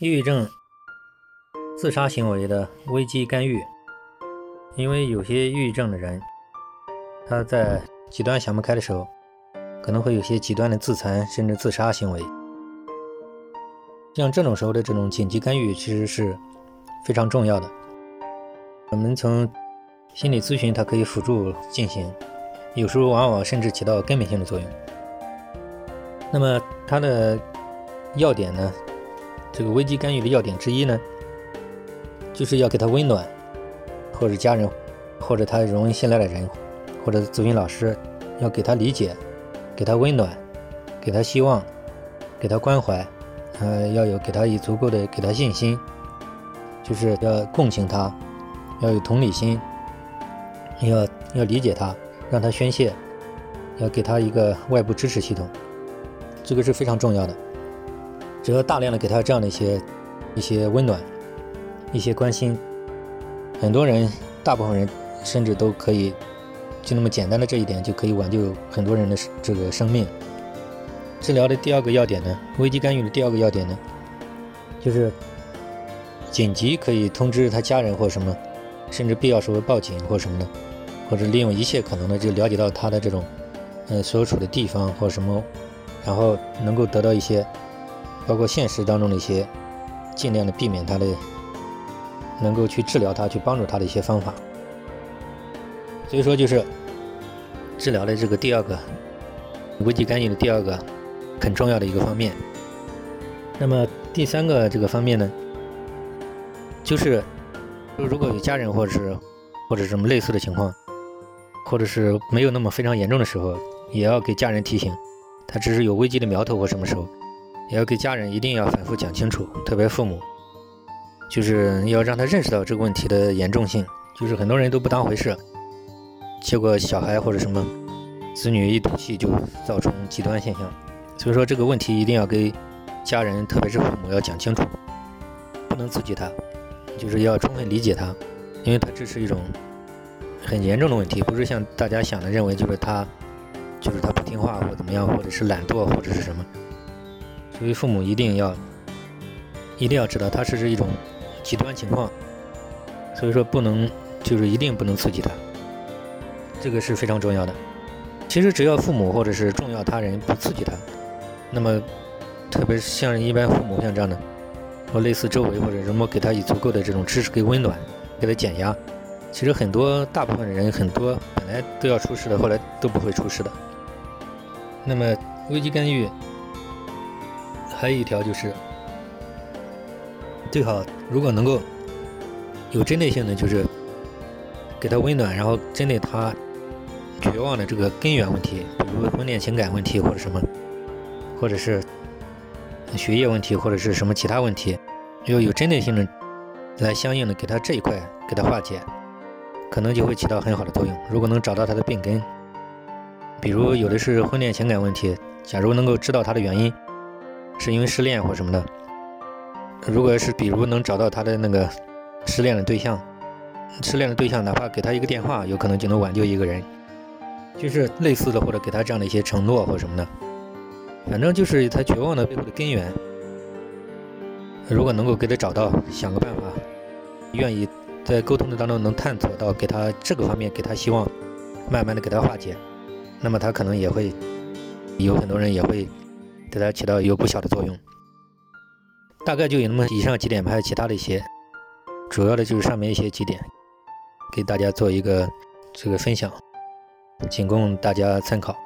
抑郁症自杀行为的危机干预，因为有些抑郁症的人，他在极端想不开的时候，可能会有些极端的自残甚至自杀行为。像这种时候的这种紧急干预，其实是非常重要的。我们从心理咨询，它可以辅助进行，有时候往往甚至起到根本性的作用。那么它的要点呢？这个危机干预的要点之一呢，就是要给他温暖，或者家人，或者他容易信赖的人，或者咨询老师，要给他理解，给他温暖，给他希望，给他关怀，呃，要有给他以足够的给他信心，就是要共情他，要有同理心，要要理解他，让他宣泄，要给他一个外部支持系统，这个是非常重要的。只要大量的给他这样的一些一些温暖，一些关心，很多人，大部分人甚至都可以，就那么简单的这一点就可以挽救很多人的这个生命。治疗的第二个要点呢，危机干预的第二个要点呢，就是紧急可以通知他家人或什么，甚至必要时候报警或什么的，或者利用一切可能的就了解到他的这种呃所处的地方或什么，然后能够得到一些。包括现实当中的一些，尽量的避免他的，能够去治疗他、去帮助他的一些方法。所以说，就是治疗的这个第二个危机干预的第二个很重要的一个方面。那么第三个这个方面呢，就是如果有家人或者是或者什么类似的情况，或者是没有那么非常严重的时候，也要给家人提醒，他只是有危机的苗头或什么时候。也要给家人一定要反复讲清楚，特别父母，就是要让他认识到这个问题的严重性。就是很多人都不当回事，结果小孩或者什么子女一赌气就造成极端现象。所以说这个问题一定要给家人，特别是父母要讲清楚，不能刺激他，就是要充分理解他，因为他这是一种很严重的问题，不是像大家想的认为就是他就是他不听话或怎么样，或者是懒惰或者是什么。所以父母一定要，一定要知道他是是一种极端情况，所以说不能就是一定不能刺激他，这个是非常重要的。其实只要父母或者是重要他人不刺激他，那么特别是像一般父母像这样的，或类似周围或者什么给他以足够的这种支持给温暖，给他减压，其实很多大部分人很多本来都要出事的，后来都不会出事的。那么危机干预。还有一条就是，最好如果能够有针对性的，就是给他温暖，然后针对他绝望的这个根源问题，比如婚恋情感问题或者什么，或者是学业问题或者是什么其他问题，要有针对性的来相应的给他这一块给他化解，可能就会起到很好的作用。如果能找到他的病根，比如有的是婚恋情感问题，假如能够知道他的原因。是因为失恋或什么的，如果是比如能找到他的那个失恋的对象，失恋的对象哪怕给他一个电话，有可能就能挽救一个人，就是类似的或者给他这样的一些承诺或什么的，反正就是他绝望的背后的根源，如果能够给他找到，想个办法，愿意在沟通的当中能探索到给他这个方面给他希望，慢慢的给他化解，那么他可能也会有很多人也会。对它起到有不小的作用，大概就有那么以上几点，还有其他的一些，主要的就是上面一些几点，给大家做一个这个分享，仅供大家参考。